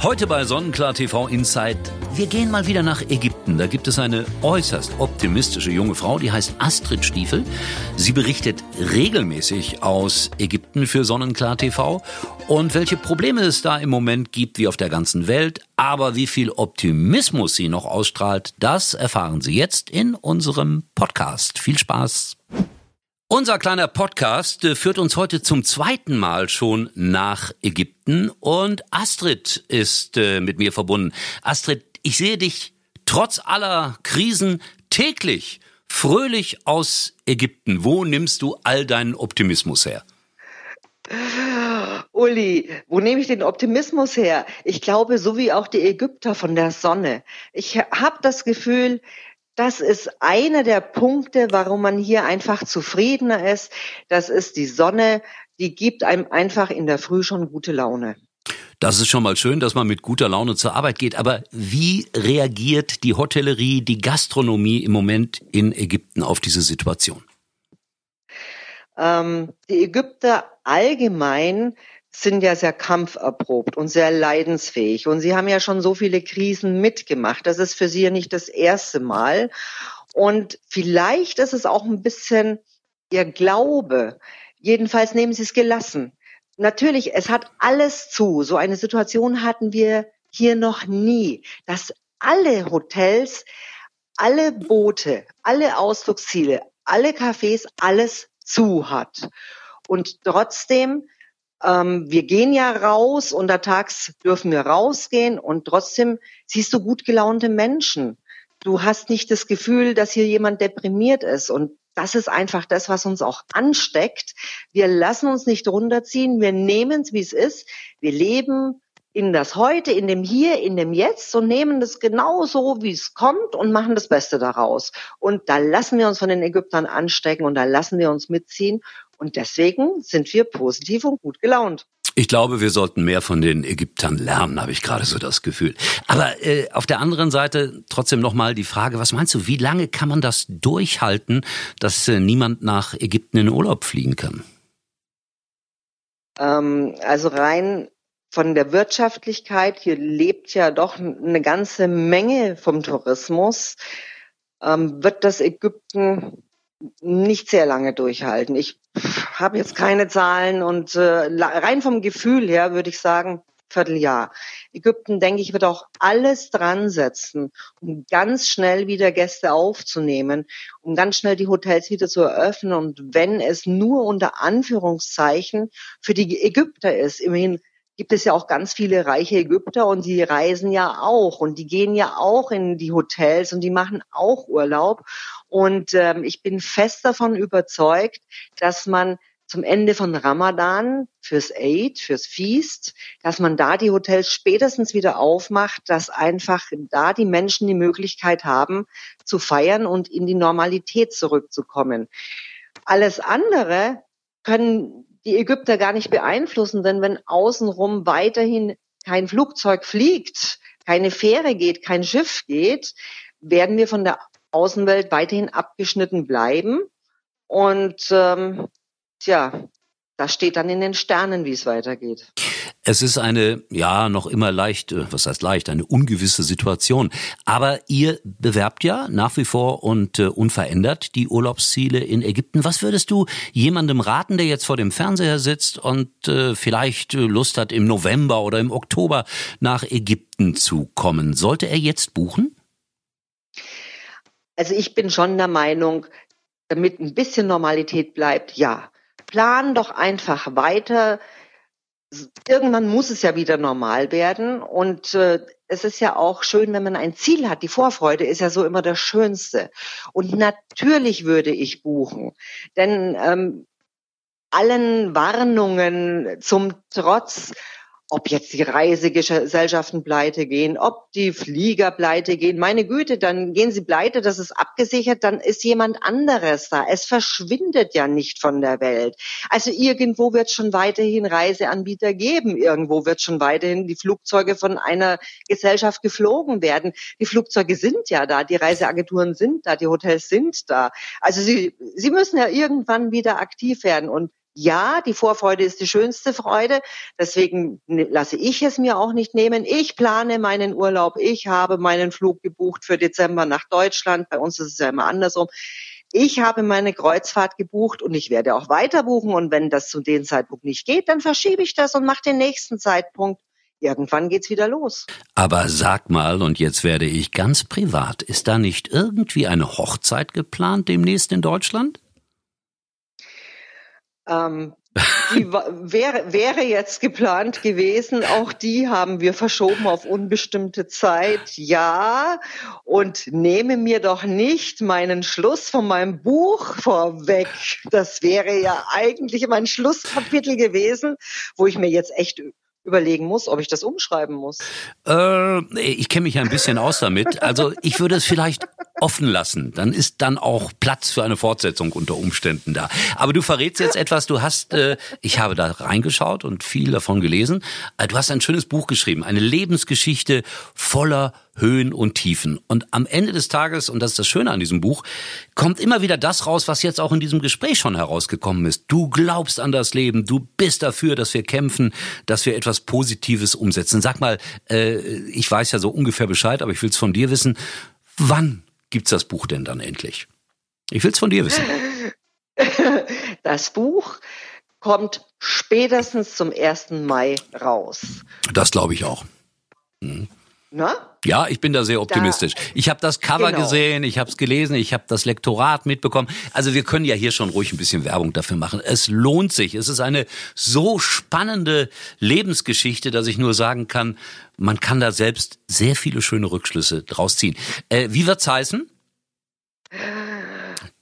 Heute bei Sonnenklar TV Insight. Wir gehen mal wieder nach Ägypten. Da gibt es eine äußerst optimistische junge Frau, die heißt Astrid Stiefel. Sie berichtet regelmäßig aus Ägypten für Sonnenklar TV und welche Probleme es da im Moment gibt, wie auf der ganzen Welt. Aber wie viel Optimismus sie noch ausstrahlt, das erfahren Sie jetzt in unserem Podcast. Viel Spaß! Unser kleiner Podcast äh, führt uns heute zum zweiten Mal schon nach Ägypten und Astrid ist äh, mit mir verbunden. Astrid, ich sehe dich trotz aller Krisen täglich fröhlich aus Ägypten. Wo nimmst du all deinen Optimismus her? Uli, wo nehme ich den Optimismus her? Ich glaube, so wie auch die Ägypter von der Sonne. Ich habe das Gefühl, das ist einer der Punkte, warum man hier einfach zufriedener ist. Das ist die Sonne, die gibt einem einfach in der Früh schon gute Laune. Das ist schon mal schön, dass man mit guter Laune zur Arbeit geht. Aber wie reagiert die Hotellerie, die Gastronomie im Moment in Ägypten auf diese Situation? Ähm, die Ägypter allgemein sind ja sehr kampferprobt und sehr leidensfähig. Und sie haben ja schon so viele Krisen mitgemacht. Das ist für sie ja nicht das erste Mal. Und vielleicht ist es auch ein bisschen ihr Glaube. Jedenfalls nehmen sie es gelassen. Natürlich, es hat alles zu. So eine Situation hatten wir hier noch nie, dass alle Hotels, alle Boote, alle Ausflugsziele, alle Cafés, alles zu hat. Und trotzdem ähm, wir gehen ja raus, untertags dürfen wir rausgehen und trotzdem siehst du gut gelaunte Menschen. Du hast nicht das Gefühl, dass hier jemand deprimiert ist und das ist einfach das, was uns auch ansteckt. Wir lassen uns nicht runterziehen, wir nehmen es, wie es ist. Wir leben in das Heute, in dem Hier, in dem Jetzt und nehmen das genau so, wie es kommt und machen das Beste daraus. Und da lassen wir uns von den Ägyptern anstecken und da lassen wir uns mitziehen. Und deswegen sind wir positiv und gut gelaunt. Ich glaube, wir sollten mehr von den Ägyptern lernen, habe ich gerade so das Gefühl. Aber äh, auf der anderen Seite trotzdem nochmal die Frage, was meinst du, wie lange kann man das durchhalten, dass äh, niemand nach Ägypten in Urlaub fliegen kann? Ähm, also rein von der Wirtschaftlichkeit, hier lebt ja doch eine ganze Menge vom Tourismus, ähm, wird das Ägypten nicht sehr lange durchhalten. Ich habe jetzt keine Zahlen und äh, rein vom Gefühl her würde ich sagen, Vierteljahr. Ägypten, denke ich, wird auch alles dran setzen, um ganz schnell wieder Gäste aufzunehmen, um ganz schnell die Hotels wieder zu eröffnen. Und wenn es nur unter Anführungszeichen für die Ägypter ist, immerhin gibt es ja auch ganz viele reiche Ägypter und die reisen ja auch und die gehen ja auch in die Hotels und die machen auch Urlaub. Und ähm, ich bin fest davon überzeugt, dass man zum Ende von Ramadan fürs Aid, fürs Feast, dass man da die Hotels spätestens wieder aufmacht, dass einfach da die Menschen die Möglichkeit haben, zu feiern und in die Normalität zurückzukommen. Alles andere können die Ägypter gar nicht beeinflussen, denn wenn außenrum weiterhin kein Flugzeug fliegt, keine Fähre geht, kein Schiff geht, werden wir von der Außenwelt weiterhin abgeschnitten bleiben. Und ähm, tja, das steht dann in den Sternen, wie es weitergeht. Es ist eine, ja, noch immer leicht, äh, was heißt leicht, eine ungewisse Situation. Aber ihr bewerbt ja nach wie vor und äh, unverändert die Urlaubsziele in Ägypten. Was würdest du jemandem raten, der jetzt vor dem Fernseher sitzt und äh, vielleicht äh, Lust hat, im November oder im Oktober nach Ägypten zu kommen? Sollte er jetzt buchen? Also ich bin schon der Meinung, damit ein bisschen Normalität bleibt, ja. Plan doch einfach weiter irgendwann muss es ja wieder normal werden. Und äh, es ist ja auch schön, wenn man ein Ziel hat. Die Vorfreude ist ja so immer das Schönste. Und natürlich würde ich buchen. Denn ähm, allen Warnungen zum Trotz ob jetzt die Reisegesellschaften pleite gehen, ob die Flieger pleite gehen. Meine Güte, dann gehen sie pleite, das ist abgesichert, dann ist jemand anderes da. Es verschwindet ja nicht von der Welt. Also irgendwo wird schon weiterhin Reiseanbieter geben. Irgendwo wird schon weiterhin die Flugzeuge von einer Gesellschaft geflogen werden. Die Flugzeuge sind ja da, die Reiseagenturen sind da, die Hotels sind da. Also sie, sie müssen ja irgendwann wieder aktiv werden. Und Ja, die Vorfreude ist die schönste Freude. Deswegen ne, lasse ich es mir auch nicht nehmen. Ich plane meinen Urlaub. Ich habe meinen Flug gebucht für Dezember nach Deutschland. Bei uns ist es ja immer andersrum. Ich habe meine Kreuzfahrt gebucht und ich werde auch weiter buchen. Und wenn das zu dem Zeitpunkt nicht geht, dann verschiebe ich das und mache den nächsten Zeitpunkt. Irgendwann geht's wieder los. Aber sag mal, und jetzt werde ich ganz privat, ist da nicht irgendwie eine Hochzeit geplant demnächst in Deutschland? Ähm, die wäre, wäre jetzt geplant gewesen. Auch die haben wir verschoben auf unbestimmte Zeit. Ja. Und nehme mir doch nicht meinen Schluss von meinem Buch vorweg. Das wäre ja eigentlich mein Schlusskapitel gewesen, wo ich mir jetzt echt überlegen muss, ob ich das umschreiben muss. Äh, ich kenne mich ja ein bisschen aus damit. Also ich würde es vielleicht offen lassen. Dann ist dann auch Platz für eine Fortsetzung unter Umständen da. Aber du verrätst jetzt etwas. Du hast, äh, ich habe da reingeschaut und viel davon gelesen. Äh, du hast ein schönes Buch geschrieben, eine Lebensgeschichte voller Höhen und Tiefen. Und am Ende des Tages, und das ist das Schöne an diesem Buch, kommt immer wieder das raus, was jetzt auch in diesem Gespräch schon herausgekommen ist. Du glaubst an das Leben, du bist dafür, dass wir kämpfen, dass wir etwas Positives umsetzen. Sag mal, äh, ich weiß ja so ungefähr Bescheid, aber ich will es von dir wissen. Wann gibt's das Buch denn dann endlich? Ich will es von dir wissen. Das Buch kommt spätestens zum 1. Mai raus. Das glaube ich auch. Mhm. Na? Ja, ich bin da sehr optimistisch. Da, ich habe das Cover genau. gesehen, ich habe es gelesen, ich habe das Lektorat mitbekommen. Also wir können ja hier schon ruhig ein bisschen Werbung dafür machen. Es lohnt sich. Es ist eine so spannende Lebensgeschichte, dass ich nur sagen kann, man kann da selbst sehr viele schöne Rückschlüsse draus ziehen. Äh, wie wird's heißen?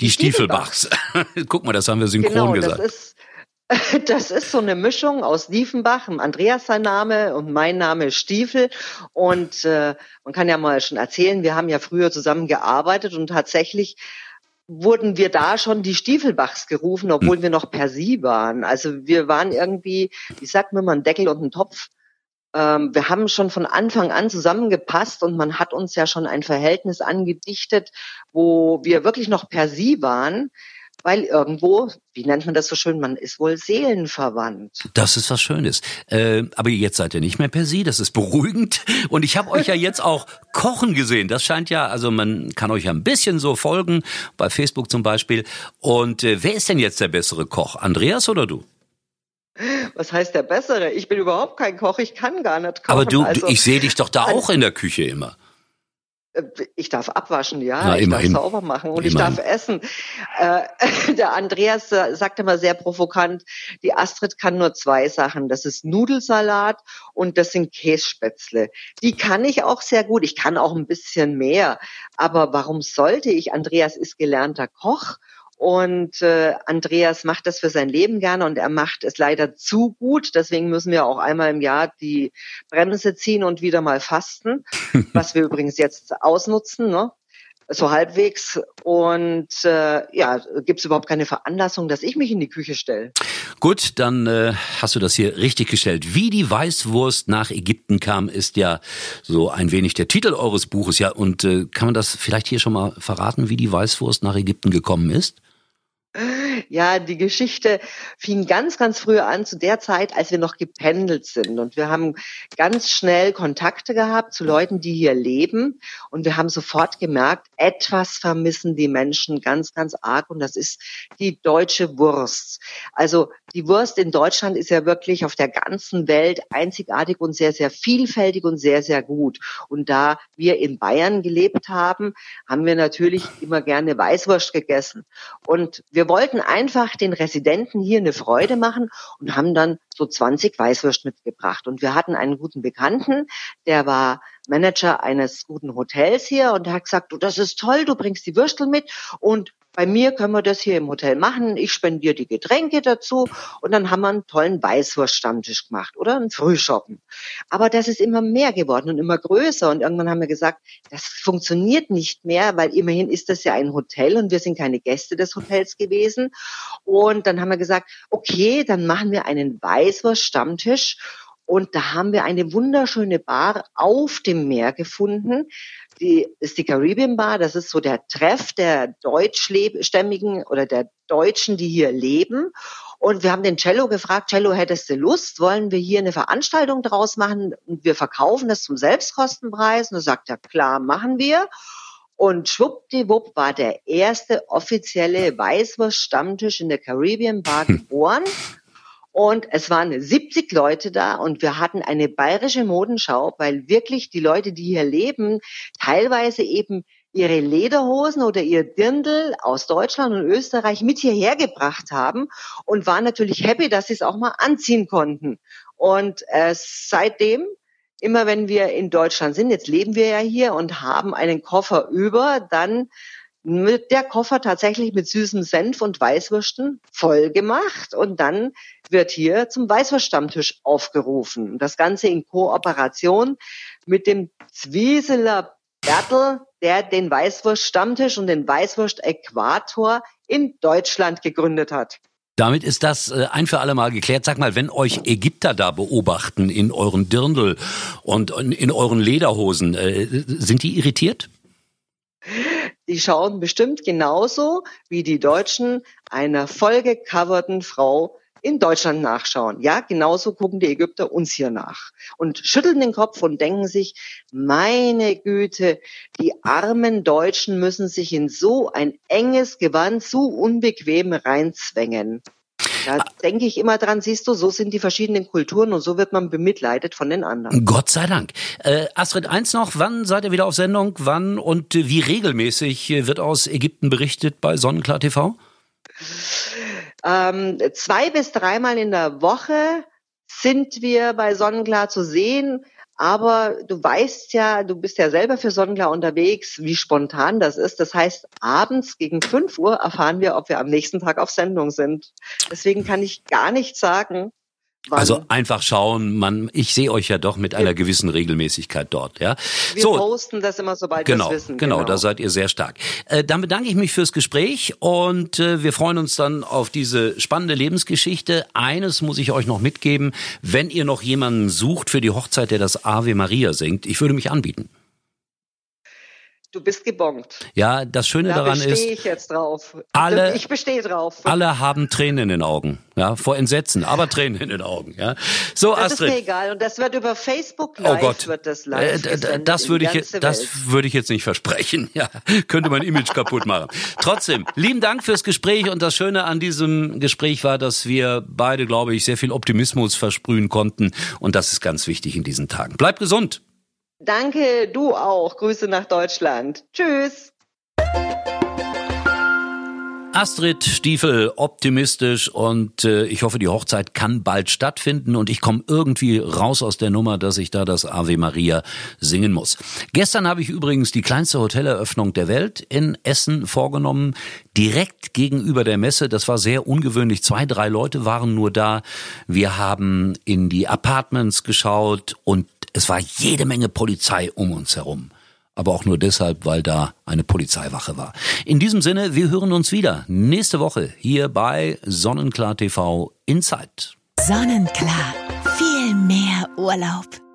Die Stiefelbachs. Guck mal, das haben wir synchron genau, gesagt. Das ist so eine Mischung aus Diefenbach, Andreas sein Name und mein Name ist Stiefel. Und äh, man kann ja mal schon erzählen, wir haben ja früher zusammen gearbeitet und tatsächlich wurden wir da schon die Stiefelbachs gerufen, obwohl wir noch per Sie waren. Also wir waren irgendwie, wie sagt man, ein Deckel und ein Topf. Ähm, wir haben schon von Anfang an zusammengepasst und man hat uns ja schon ein Verhältnis angedichtet, wo wir wirklich noch per Sie waren weil irgendwo, wie nennt man das so schön, man ist wohl seelenverwandt. Das ist was Schönes. Äh, aber jetzt seid ihr nicht mehr per Sie, das ist beruhigend. Und ich habe euch ja jetzt auch kochen gesehen. Das scheint ja, also man kann euch ja ein bisschen so folgen, bei Facebook zum Beispiel. Und äh, wer ist denn jetzt der bessere Koch, Andreas oder du? Was heißt der bessere? Ich bin überhaupt kein Koch, ich kann gar nicht kochen. Aber du, also, ich sehe dich doch da auch in der Küche immer. Äh, ich darf abwaschen, ja, Na, ich darf sauber machen und immerhin. ich darf essen. Äh, der Andreas äh, sagt immer sehr provokant, die Astrid kann nur zwei Sachen. Das ist Nudelsalat und das sind Kässpätzle. Die kann ich auch sehr gut. Ich kann auch ein bisschen mehr. Aber warum sollte ich? Andreas ist gelernter Koch und äh, Andreas macht das für sein Leben gerne und er macht es leider zu gut. Deswegen müssen wir auch einmal im Jahr die Bremse ziehen und wieder mal fasten, was wir übrigens jetzt ausnutzen. Ne? so halbwegs. Und äh, ja, gibt es überhaupt keine Veranlassung, dass ich mich in die Küche stelle. Gut, dann äh, hast du das hier richtig gestellt. Wie die Weißwurst nach Ägypten kam, ist ja so ein wenig der Titel eures Buches. Ja, und äh, kann man das vielleicht hier schon mal verraten, wie die Weißwurst nach Ägypten gekommen ist? Ja, die Geschichte fing ganz, ganz früh an, zu der Zeit, als wir noch gependelt sind. Und wir haben ganz schnell Kontakte gehabt zu Leuten, die hier leben. Und wir haben sofort gemerkt, etwas vermissen die Menschen ganz, ganz arg. Und das ist die deutsche Wurst. Also die Wurst in Deutschland ist ja wirklich auf der ganzen Welt einzigartig und sehr, sehr vielfältig und sehr, sehr gut. Und da wir in Bayern gelebt haben, haben wir natürlich immer gerne Weißwurst gegessen. Und wir wollten einfach den Residenten hier eine Freude machen und haben dann so 20 Weißwürst mitgebracht. Und wir hatten einen guten Bekannten, der war Manager eines guten Hotels hier und hat gesagt, du, das ist toll, du bringst die Würstel mit und bei mir können wir das hier im Hotel machen. Ich spendiere die Getränke dazu und dann haben wir einen tollen Weißwurststammtisch gemacht oder einen Frühschoppen. Aber das ist immer mehr geworden und immer größer und irgendwann haben wir gesagt, das funktioniert nicht mehr, weil immerhin ist das ja ein Hotel und wir sind keine Gäste des Hotels gewesen. Und dann haben wir gesagt, okay, dann machen wir einen Weißwurststammtisch und da haben wir eine wunderschöne Bar auf dem Meer gefunden. Die ist die Caribbean Bar. Das ist so der Treff der deutschstämmigen oder der Deutschen, die hier leben. Und wir haben den Cello gefragt, Cello, hättest du Lust? Wollen wir hier eine Veranstaltung draus machen? Und wir verkaufen das zum Selbstkostenpreis? Und er sagt, ja klar, machen wir. Und schwuppdiwupp war der erste offizielle Weißwurst-Stammtisch in der Caribbean Bar hm. geboren. Und es waren 70 Leute da und wir hatten eine bayerische Modenschau, weil wirklich die Leute, die hier leben, teilweise eben ihre Lederhosen oder ihr Dirndl aus Deutschland und Österreich mit hierher gebracht haben und waren natürlich happy, dass sie es auch mal anziehen konnten. Und äh, seitdem, immer wenn wir in Deutschland sind, jetzt leben wir ja hier und haben einen Koffer über, dann mit der Koffer tatsächlich mit süßem Senf und Weißwürsten voll gemacht und dann wird hier zum Weißwurststammtisch aufgerufen. Das Ganze in Kooperation mit dem Zwieseler Bertel, der den Weißwurst-Stammtisch und den Weißwurst-Äquator in Deutschland gegründet hat. Damit ist das äh, ein für alle Mal geklärt. Sag mal, wenn euch Ägypter da beobachten in euren Dirndl und in euren Lederhosen, äh, sind die irritiert? Die schauen bestimmt genauso wie die Deutschen einer vollgecoverten Frau in Deutschland nachschauen. Ja, genauso gucken die Ägypter uns hier nach und schütteln den Kopf und denken sich, meine Güte, die armen Deutschen müssen sich in so ein enges Gewand zu unbequem reinzwängen. Da denke ich immer dran, siehst du, so sind die verschiedenen Kulturen und so wird man bemitleidet von den anderen. Gott sei Dank. Äh, Astrid, eins noch, wann seid ihr wieder auf Sendung? Wann und wie regelmäßig wird aus Ägypten berichtet bei Sonnenklar TV? Ähm, zwei bis dreimal in der Woche sind wir bei Sonnenklar zu sehen. Aber du weißt ja, du bist ja selber für Sonnenklar unterwegs, wie spontan das ist. Das heißt, abends gegen 5 Uhr erfahren wir, ob wir am nächsten Tag auf Sendung sind. Deswegen kann ich gar nicht sagen, Wann? Also einfach schauen, man, ich sehe euch ja doch mit einer gewissen Regelmäßigkeit dort, ja. Wir so, posten das immer, sobald genau, wir es wissen. Genau, genau, da seid ihr sehr stark. Äh, dann bedanke ich mich fürs Gespräch und äh, wir freuen uns dann auf diese spannende Lebensgeschichte. Eines muss ich euch noch mitgeben, wenn ihr noch jemanden sucht für die Hochzeit, der das Ave Maria singt, ich würde mich anbieten. Du bist gebongt. Ja, das Schöne da daran ist, ich jetzt drauf. Alle, ich bestehe drauf. Alle haben Tränen in den Augen, ja, vor Entsetzen, aber Tränen in den Augen, ja. So, das Astrid. ist mir egal und das wird über Facebook live, oh Gott. wird das live äh, Das würde ich, das würde ich jetzt nicht versprechen, ja. Könnte mein Image kaputt machen. Trotzdem, lieben Dank fürs Gespräch und das Schöne an diesem Gespräch war, dass wir beide, glaube ich, sehr viel Optimismus versprühen konnten und das ist ganz wichtig in diesen Tagen. Bleib gesund. Danke, du auch. Grüße nach Deutschland. Tschüss. Astrid Stiefel, optimistisch und äh, ich hoffe, die Hochzeit kann bald stattfinden und ich komme irgendwie raus aus der Nummer, dass ich da das Ave Maria singen muss. Gestern habe ich übrigens die kleinste Hoteleröffnung der Welt in Essen vorgenommen, direkt gegenüber der Messe. Das war sehr ungewöhnlich. Zwei, drei Leute waren nur da. Wir haben in die Apartments geschaut und es war jede Menge Polizei um uns herum. Aber auch nur deshalb, weil da eine Polizeiwache war. In diesem Sinne, wir hören uns wieder nächste Woche hier bei Sonnenklar TV Inside. Sonnenklar. Viel mehr Urlaub.